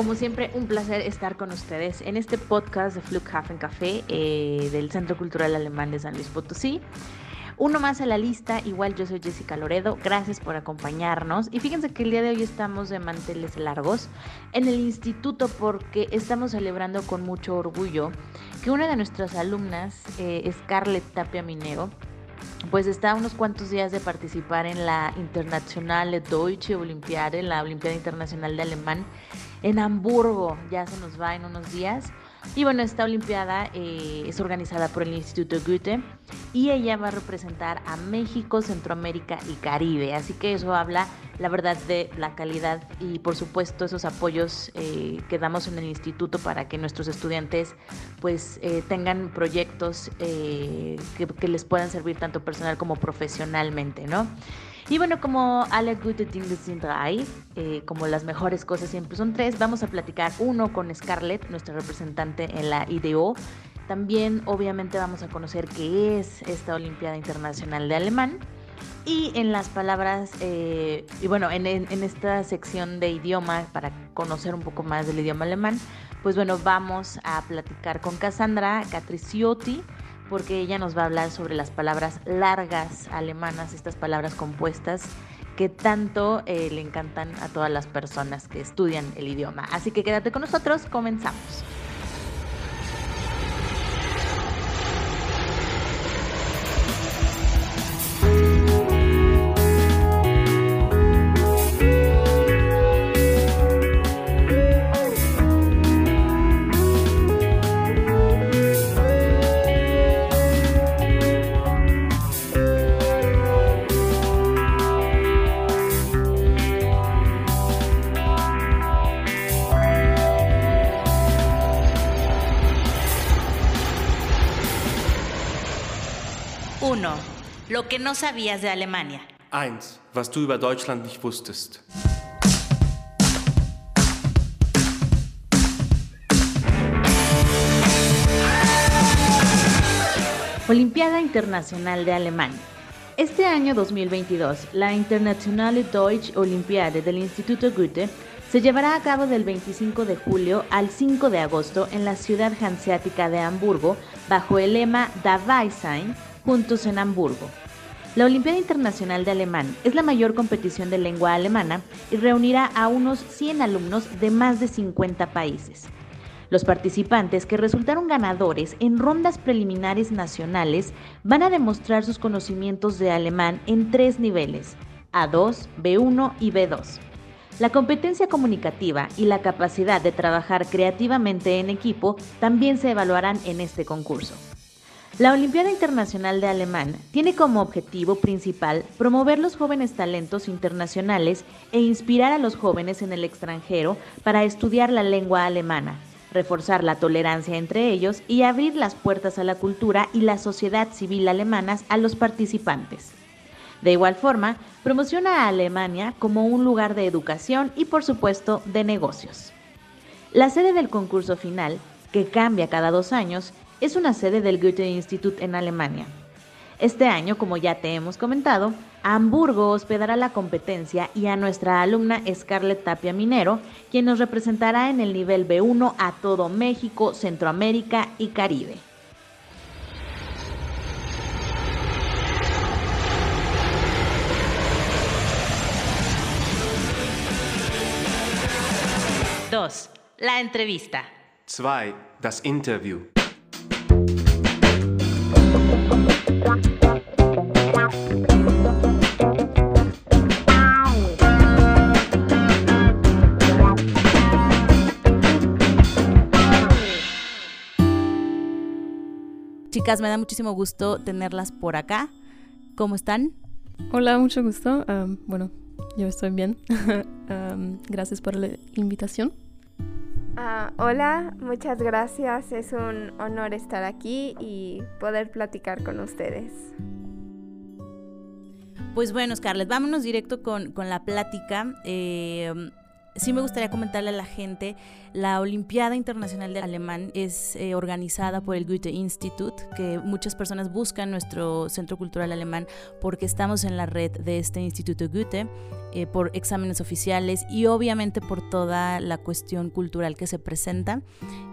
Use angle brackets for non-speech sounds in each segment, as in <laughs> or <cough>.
Como siempre, un placer estar con ustedes en este podcast de Flughafen Café eh, del Centro Cultural Alemán de San Luis Potosí. Uno más a la lista, igual yo soy Jessica Loredo, gracias por acompañarnos. Y fíjense que el día de hoy estamos de manteles largos en el instituto porque estamos celebrando con mucho orgullo que una de nuestras alumnas, eh, Scarlett Tapia Minero, pues está a unos cuantos días de participar en la Internationale Deutsche Olympiade, la Olimpiada Internacional de Alemán, en Hamburgo. Ya se nos va en unos días. Y bueno, esta Olimpiada eh, es organizada por el Instituto Goethe y ella va a representar a México, Centroamérica y Caribe. Así que eso habla, la verdad, de la calidad y por supuesto esos apoyos eh, que damos en el instituto para que nuestros estudiantes pues eh, tengan proyectos que, que les puedan servir tanto personal como profesionalmente, ¿no? Y bueno, como alle gute sind drei, como las mejores cosas siempre son tres, vamos a platicar uno con Scarlett, nuestra representante en la IDO. También obviamente vamos a conocer qué es esta Olimpiada Internacional de Alemán. Y en las palabras, eh, y bueno, en, en, esta sección de idioma, para conocer un poco más del idioma alemán, pues bueno, vamos a platicar con Cassandra Catriciotti, porque ella nos va a hablar sobre las palabras largas alemanas, estas palabras compuestas que tanto eh, le encantan a todas las personas que estudian el idioma. Así que quédate con nosotros, comenzamos. Lo que no sabías de Alemania. 1. Was du über Deutschland nicht wusstest. Olimpiada Internacional de Alemania. Este año 2022, la Internationale Deutsche Olympiade del Instituto Goethe se llevará a cabo del 25 de julio al 5 de agosto en la ciudad hanseática de Hamburgo bajo el lema Dabei sein, juntos en Hamburgo. La Olimpiada Internacional de Alemán es la mayor competición de lengua alemana y reunirá a unos 100 alumnos de más de 50 países. Los participantes que resultaron ganadores en rondas preliminares nacionales van a demostrar sus conocimientos de alemán en tres niveles, A2, B1 y B2. La competencia comunicativa y la capacidad de trabajar creativamente en equipo también se evaluarán en este concurso. La Olimpiada Internacional de Alemán tiene como objetivo principal promover los jóvenes talentos internacionales e inspirar a los jóvenes en el extranjero para estudiar la lengua alemana, reforzar la tolerancia entre ellos y abrir las puertas a la cultura y la sociedad civil alemanas a los participantes. De igual forma, promociona a Alemania como un lugar de educación y por supuesto de negocios. La sede del concurso final, que cambia cada dos años, es una sede del Goethe Institut en Alemania. Este año, como ya te hemos comentado, Hamburgo hospedará la competencia y a nuestra alumna Scarlett Tapia Minero, quien nos representará en el nivel B1 a todo México, Centroamérica y Caribe. Dos, la entrevista. 2. Das Interview. Chicas, me da muchísimo gusto tenerlas por acá. ¿Cómo están? Hola, mucho gusto. bueno, yo estoy bien. <laughs> gracias por la invitación. Ah, hola, muchas gracias. Es un honor estar aquí y poder platicar con ustedes. Pues bueno, Scarlett, vámonos directo con, la plática. Eh, sí me gustaría comentarle a la gente, la Olimpiada Internacional de Alemán es eh, organizada por el Goethe Institut, que muchas personas buscan nuestro Centro Cultural Alemán porque estamos en la red de este Instituto Goethe, eh, por exámenes oficiales y obviamente por toda la cuestión cultural que se presenta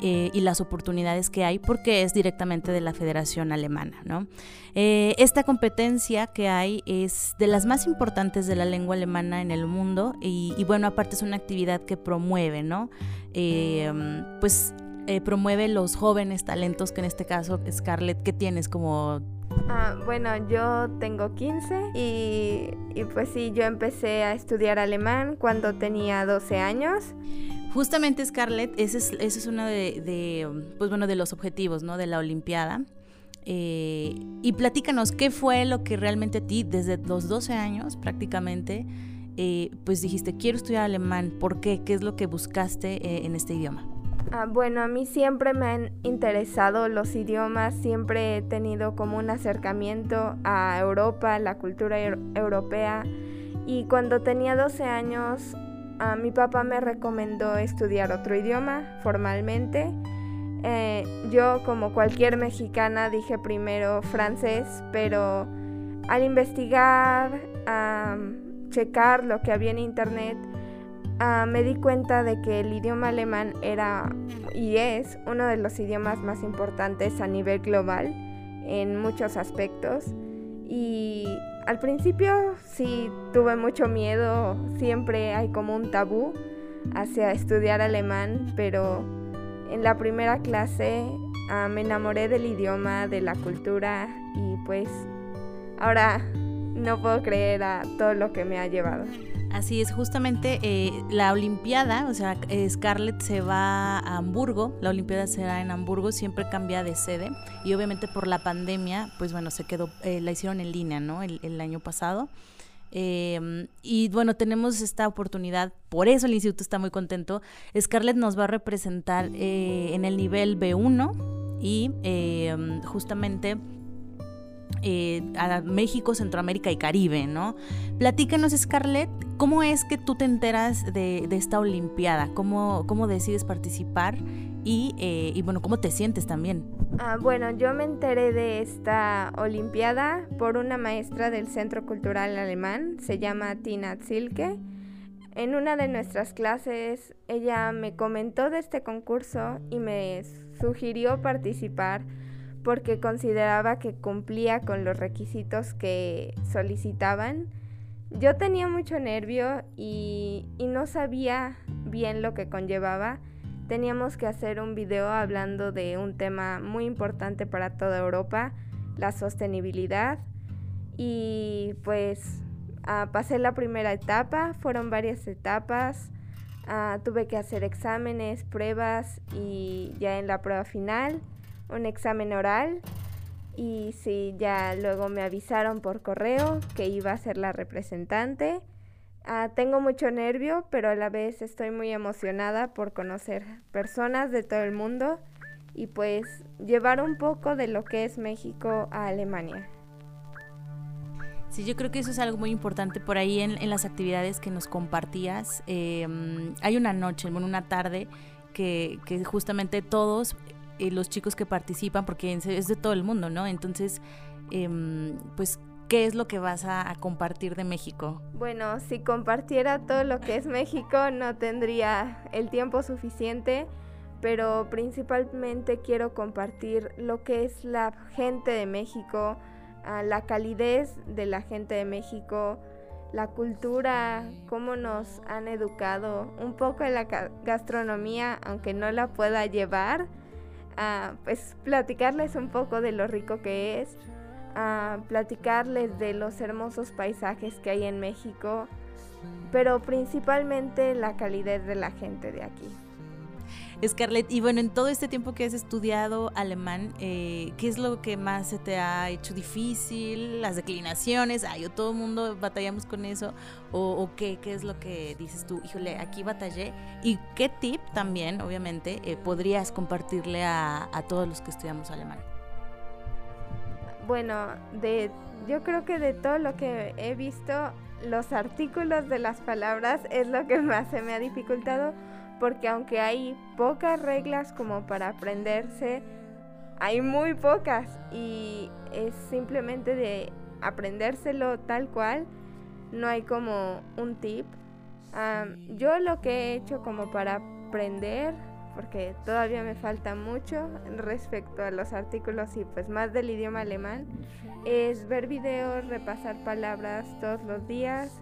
eh, y las oportunidades que hay porque es directamente de la Federación Alemana. ¿no? esta competencia que hay es de las más importantes de la lengua alemana en el mundo y, y bueno, aparte es una actividad que promueve, ¿no? Eh, pues eh, promueve los jóvenes talentos, que en este caso, Scarlett, ¿qué tienes como Ah, bueno, yo tengo 15 y, y, pues sí, yo empecé a estudiar alemán cuando tenía 12 años. Justamente Scarlett, ese es, ese es uno de, pues bueno, de los objetivos ¿no? de la Olimpiada. Eh, y platícanos, ¿qué fue lo que realmente a ti, desde los 12 años prácticamente, eh, pues dijiste, quiero estudiar alemán. ¿Por qué? ¿Qué es lo que buscaste eh, en este idioma? Ah, bueno, a mí siempre me han interesado los idiomas, siempre he tenido como un acercamiento a Europa, la cultura europea. Y cuando tenía 12 años, a mi papá me recomendó estudiar otro idioma formalmente. Eh, yo, como cualquier mexicana, dije primero francés, pero al investigar, checar lo que había en internet, ah, me di cuenta de que el idioma alemán era y es uno de los idiomas más importantes a nivel global en muchos aspectos. Y al principio sí tuve mucho miedo, siempre hay como un tabú hacia estudiar alemán, pero en la primera clase ah, me enamoré del idioma, de la cultura y pues ahora no puedo creer a todo lo que me ha llevado. Así es, justamente eh, la Olimpiada, o sea, eh, Scarlett se va a Hamburgo, la Olimpiada será en Hamburgo, siempre cambia de sede y obviamente por la pandemia, pues bueno, se quedó, eh, la hicieron en línea, ¿no? El, año pasado. Em, y bueno, tenemos esta oportunidad, por eso el instituto está muy contento. Scarlett nos va a representar en el nivel B1 y em, justamente eh, a México, Centroamérica y Caribe, ¿no? Platícanos, Scarlett, ¿cómo es que tú te enteras de, esta Olimpiada? ¿Cómo, ¿Cómo, decides participar? Y, eh, y, bueno, ¿cómo te sientes también? Ah, bueno, yo me enteré de esta Olimpiada por una maestra del Centro Cultural Alemán, se llama Tina Zilke. En una de nuestras clases, ella me comentó de este concurso y me sugirió participar porque consideraba que cumplía con los requisitos que solicitaban. Yo tenía mucho nervio y, no sabía bien lo que conllevaba. Teníamos que hacer un video hablando de un tema muy importante para toda Europa, la sostenibilidad. Y pues ah, pasé la primera etapa, fueron varias etapas. Ah, tuve que hacer exámenes, pruebas y ya en la prueba final un examen oral y sí, ya luego me avisaron por correo que iba a ser la representante. Ah, tengo mucho nervio, pero a la vez estoy muy emocionada por conocer personas de todo el mundo y pues llevar un poco de lo que es México a Alemania. Sí, yo creo que eso es algo muy importante por ahí en, las actividades que nos compartías. Em, hay una noche, bueno, una tarde que, que justamente todos eh, los chicos que participan, porque es de todo el mundo, ¿no? Entonces, em, pues, ¿qué es lo que vas a, compartir de México? Bueno, si compartiera todo lo que es México, no tendría el tiempo suficiente, pero principalmente quiero compartir lo que es la gente de México, ah, la calidez de la gente de México, la cultura, cómo nos han educado, un poco en la gastronomía, aunque no la pueda llevar, a pues platicarles un poco de lo rico que es, a platicarles de los hermosos paisajes que hay en México, pero principalmente la calidez de la gente de aquí. Scarlett, y bueno, en todo este tiempo que has estudiado alemán, eh, ¿qué es lo que más se te ha hecho difícil? ¿Las declinaciones? Ay, todo el mundo batallamos con eso. ¿O, qué, qué, es lo que dices tú? Híjole, aquí batallé. ¿Y qué tip también, obviamente, eh, podrías compartirle a, a todos los que estudiamos alemán? Bueno, de yo creo que de todo lo que he visto, los artículos de las palabras es lo que más se me ha dificultado porque aunque hay pocas reglas como para aprenderse, hay muy pocas y es simplemente de aprendérselo tal cual, no hay como un tip. yo lo que he hecho como para aprender, porque todavía me falta mucho respecto a los artículos y pues más del idioma alemán, es ver videos, repasar palabras todos los días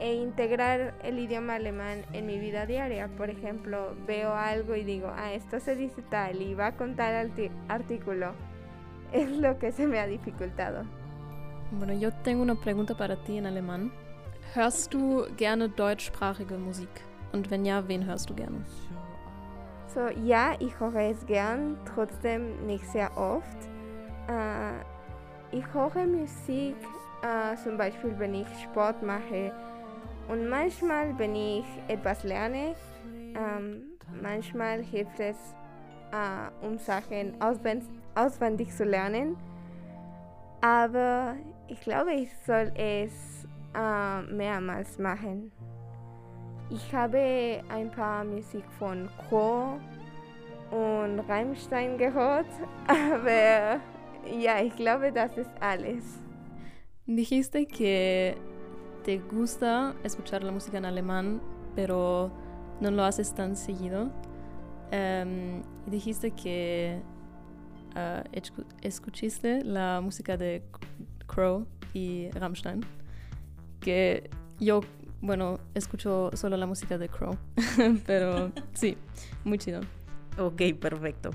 e integrar el idioma alemán en mi vida diaria. Por ejemplo, veo algo y digo, ah, esto se dice tal y va con tal artículo. <laughs> Es lo que se me ha dificultado. Bueno, yo tengo una pregunta para ti en alemán. Hörst du gerne deutschsprachige Musik? Und wenn ja, wen hörst du gerne? So, ja, ich höre es gern, trotzdem nicht sehr oft. Äh, ich höre Musik äh, zum Beispiel, wenn ich Sport mache und manchmal, wenn ich etwas lerne, ähm, manchmal hilft es, äh, um Sachen auswendig, zu lernen. Aber ich glaube, ich soll es äh, mehrmals machen. Ich habe ein paar Musik von Chor und Rammstein gehört, <laughs> aber ja, ich glaube, das ist alles. Dijiste que te gusta escuchar la música en alemán, pero no lo haces tan seguido. Um, dijiste que uh, escuchaste la música de Crow y Rammstein, que yo, bueno, escucho solo la música de Crow, <laughs> pero sí, muy chido. Ok, perfecto.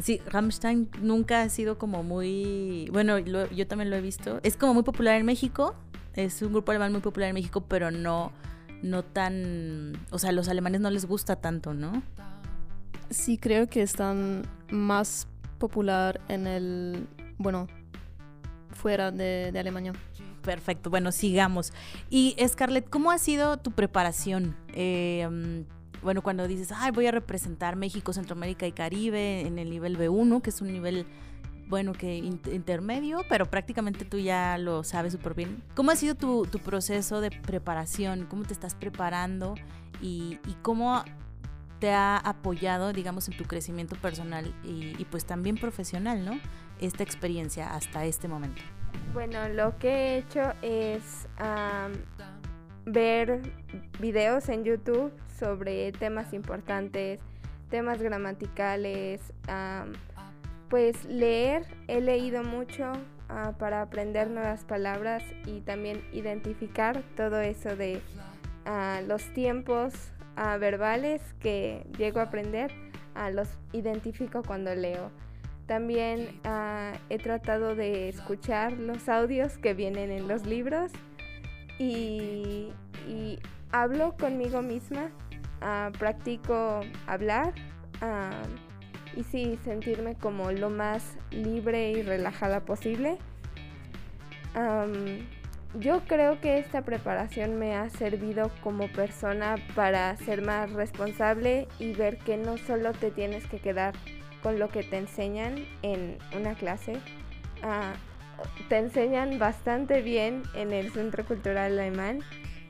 Sí, Rammstein nunca ha sido como muy, bueno, yo también lo he visto. Es como muy popular en México, es un grupo alemán muy popular en México, pero no, no tan, o sea, a los alemanes no les gusta tanto, ¿no? Sí, creo que están más popular en el, bueno, fuera de, Alemania. Perfecto, bueno, sigamos. Y Scarlett, ¿cómo ha sido tu preparación? Em, bueno, cuando dices, ay, voy a representar México, Centroamérica y Caribe en el nivel B1, que es un nivel, bueno, que intermedio, pero prácticamente tú ya lo sabes súper bien. ¿Cómo ha sido tu, proceso de preparación? ¿Cómo te estás preparando? Y, cómo te ha apoyado, digamos, en tu crecimiento personal y, pues también profesional, ¿no? Esta experiencia hasta este momento. Bueno, lo que he hecho es ver videos en YouTube sobre temas importantes, temas gramaticales, pues leer, he leído mucho ah, para aprender nuevas palabras y también identificar todo eso de ah, los tiempos verbales que llego a aprender, los identifico cuando leo. También he tratado de escuchar los audios que vienen en los libros y, hablo conmigo misma, practico hablar y sí, sentirme como lo más libre y relajada posible. Yo creo que esta preparación me ha servido como persona para ser más responsable y ver que no solo te tienes que quedar con lo que te enseñan en una clase. Ah, te enseñan bastante bien en el Centro Cultural Alemán,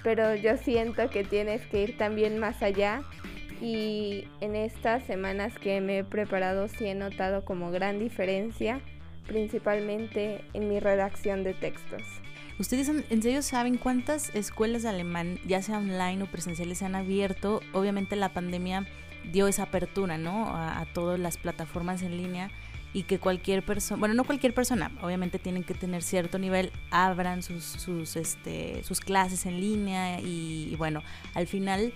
pero yo siento que tienes que ir también más allá y en estas semanas que me he preparado sí he notado como gran diferencia, principalmente en mi redacción de textos. ¿Ustedes en serio saben cuántas escuelas de alemán, ya sea online o presenciales, se han abierto? Obviamente la pandemia dio esa apertura, ¿no? A, todas las plataformas en línea y que cualquier persona, bueno, no cualquier persona, obviamente tienen que tener cierto nivel, abran sus, sus, este, sus clases en línea y, bueno, al final...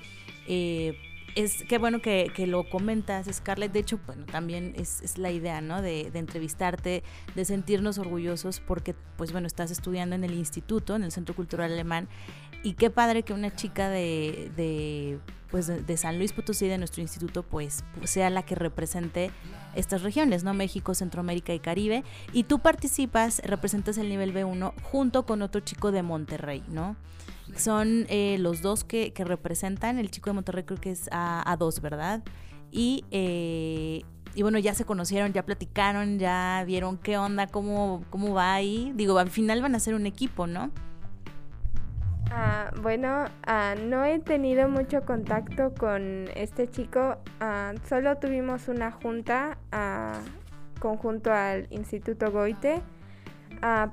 Eh, es qué bueno que, lo comentas, Scarlett. De hecho, bueno, también es, la idea, ¿no? De, entrevistarte, de sentirnos orgullosos porque, pues bueno, estás estudiando en el instituto, en el Centro Cultural Alemán. Y qué padre que una chica de, de pues de, San Luis Potosí, de nuestro instituto, pues sea la que represente estas regiones, ¿no? México, Centroamérica y Caribe. Y tú participas, representas el nivel B1 junto con otro chico de Monterrey, ¿no? Son eh, los dos que, representan, el chico de Monterrey creo que es A, 2 ¿verdad? Y eh, y bueno, ya se conocieron, ya platicaron, ya vieron qué onda, cómo, cómo va ahí. Digo, al final van a ser un equipo, ¿no? Ah, bueno, ah, no he tenido mucho contacto con este chico. Ah, solo tuvimos una junta conjunto al Instituto Goite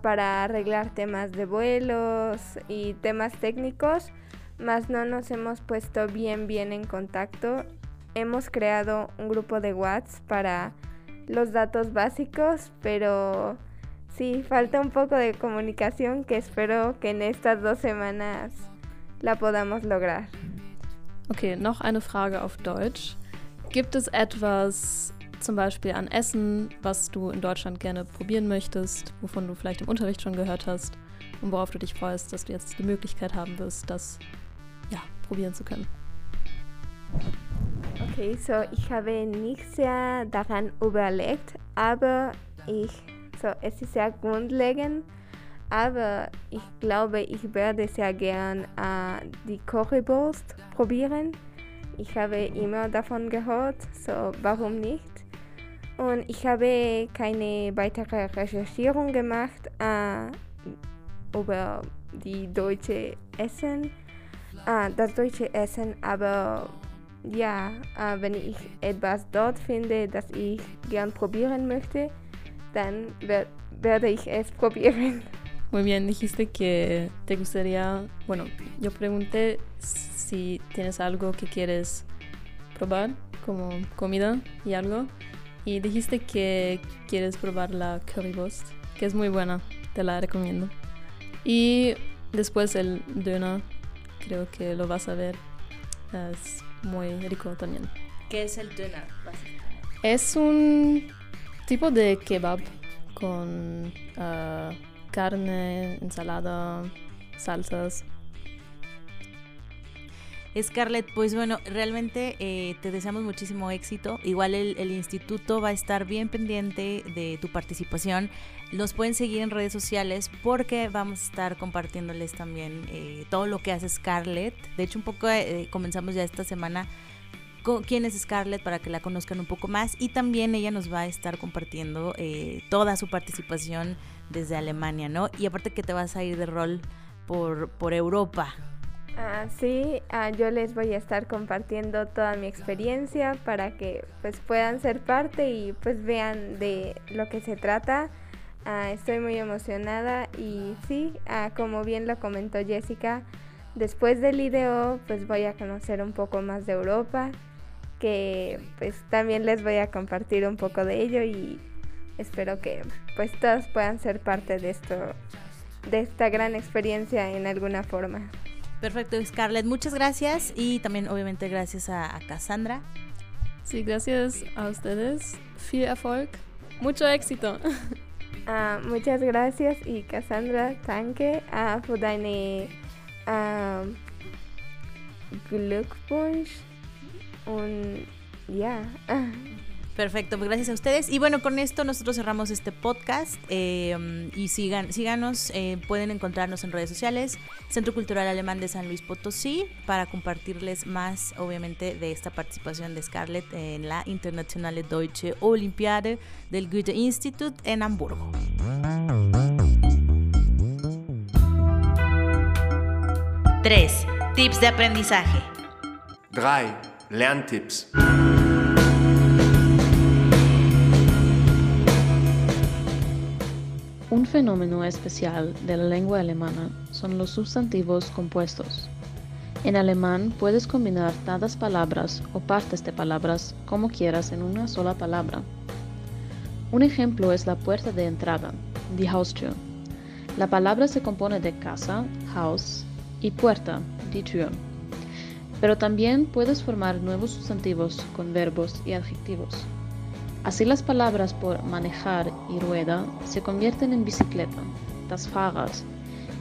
para arreglar temas de vuelos y temas técnicos, más no nos hemos puesto bien bien en contacto. Hemos creado un grupo de WhatsApp para los datos básicos, pero Sí, falta un poco de comunicación que espero que en estas dos semanas la podamos lograr. Okay, noch eine Frage auf Deutsch. Gibt es etwas, zum Beispiel an Essen, was du in Deutschland gerne probieren möchtest, wovon du vielleicht im Unterricht schon gehört hast und worauf du dich freust, dass du jetzt die Möglichkeit haben wirst, das ja, probieren zu können? Okay, so ich habe nicht sehr daran überlegt, aber ich So, es ist sehr grundlegend, aber ich glaube, ich werde sehr gern äh, die Currywurst probieren. Ich habe immer davon gehört, so warum nicht? Und ich habe keine weitere Recherchierung gemacht äh, über die deutsche Essen, äh, das deutsche Essen, aber ja, äh, wenn ich etwas dort finde, das ich gern probieren möchte, dann werde ich es <laughs> probieren. Muy bien, dijiste que te gustaría, bueno, yo pregunté si tienes algo que quieres probar, como comida y algo, y dijiste que quieres probar la currywurst, que es muy buena, te la recomiendo. Y después el döner, creo que lo vas a ver, es muy rico también. ¿Qué es el döner? Es un tipo de kebab con uh, carne, ensalada, salsas. Scarlett, pues bueno, realmente eh, te deseamos muchísimo éxito. Igual el, instituto va a estar bien pendiente de tu participación. Los pueden seguir en redes sociales porque vamos a estar compartiéndoles también eh, todo lo que hace Scarlett. De hecho, un poco eh, comenzamos ya esta semana quién es Scarlett para que la conozcan un poco más y también ella nos va a estar compartiendo eh, toda su participación desde Alemania, ¿no? Y aparte que te vas a ir de rol por, por Europa. Ah, sí, ah, yo les voy a estar compartiendo toda mi experiencia para que pues puedan ser parte y pues vean de lo que se trata. Ah, estoy muy emocionada y sí, como bien lo comentó Jessica, después del video pues voy a conocer un poco más de Europa que pues también les voy a compartir un poco de ello y espero que pues todos puedan ser parte de esto de esta gran experiencia en alguna forma. Perfecto, Scarlett, muchas gracias y también obviamente gracias a, Cassandra. Sí, gracias a ustedes. Viel Erfolg, mucho éxito. Ah, muchas gracias y Cassandra, danke uh, für deine Glückwunsch un ya. Perfecto, pues gracias a ustedes. Y bueno, con esto nosotros cerramos este podcast. Eh, y sigan, síganos, eh, pueden encontrarnos en redes sociales, Centro Cultural Alemán de San Luis Potosí, para compartirles más, obviamente, de esta participación de Scarlett en la Internationale Deutsche Olympiade del Goethe Institut en Hamburgo. Tres Tips de aprendizaje. Drei Lerntipps. Fenómeno especial de la lengua alemana son los sustantivos compuestos. En alemán puedes combinar tantas palabras o partes de palabras como quieras en una sola palabra. Un ejemplo es la puerta de entrada, die Haustür. La palabra se compone de casa, Haus, y puerta, die Tür pero también puedes formar nuevos sustantivos con verbos y adjetivos. Así las palabras por manejar y rueda se convierten en bicicleta, das Fahrrad,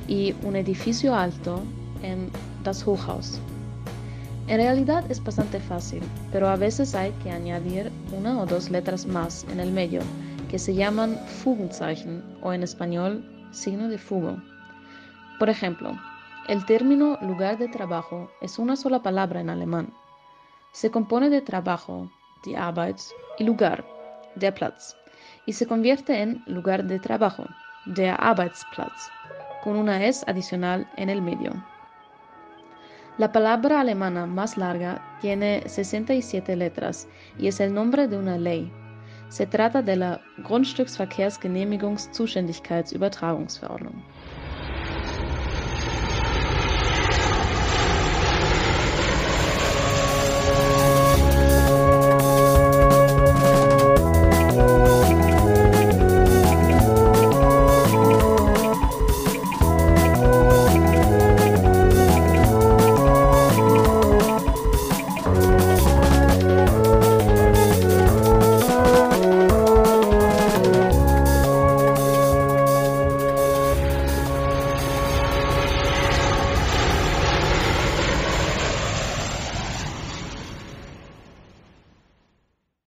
y un edificio alto en das Hochhaus. En realidad es bastante fácil, pero a veces hay que añadir una o dos letras más en el medio, que se llaman Fugenzeichen o en español signo de fugo. Por ejemplo, el término lugar de trabajo es una sola palabra en alemán. Se compone de trabajo, die Arbeit, y lugar, der Platz, y se convierte en lugar de trabajo, der Arbeitsplatz, con una S adicional en el medio. La palabra alemana más larga tiene 67 letras y es el nombre de una ley. Se trata de la Grundstücksverkehrsgenehmigungszuständigkeitsübertragungsverordnung.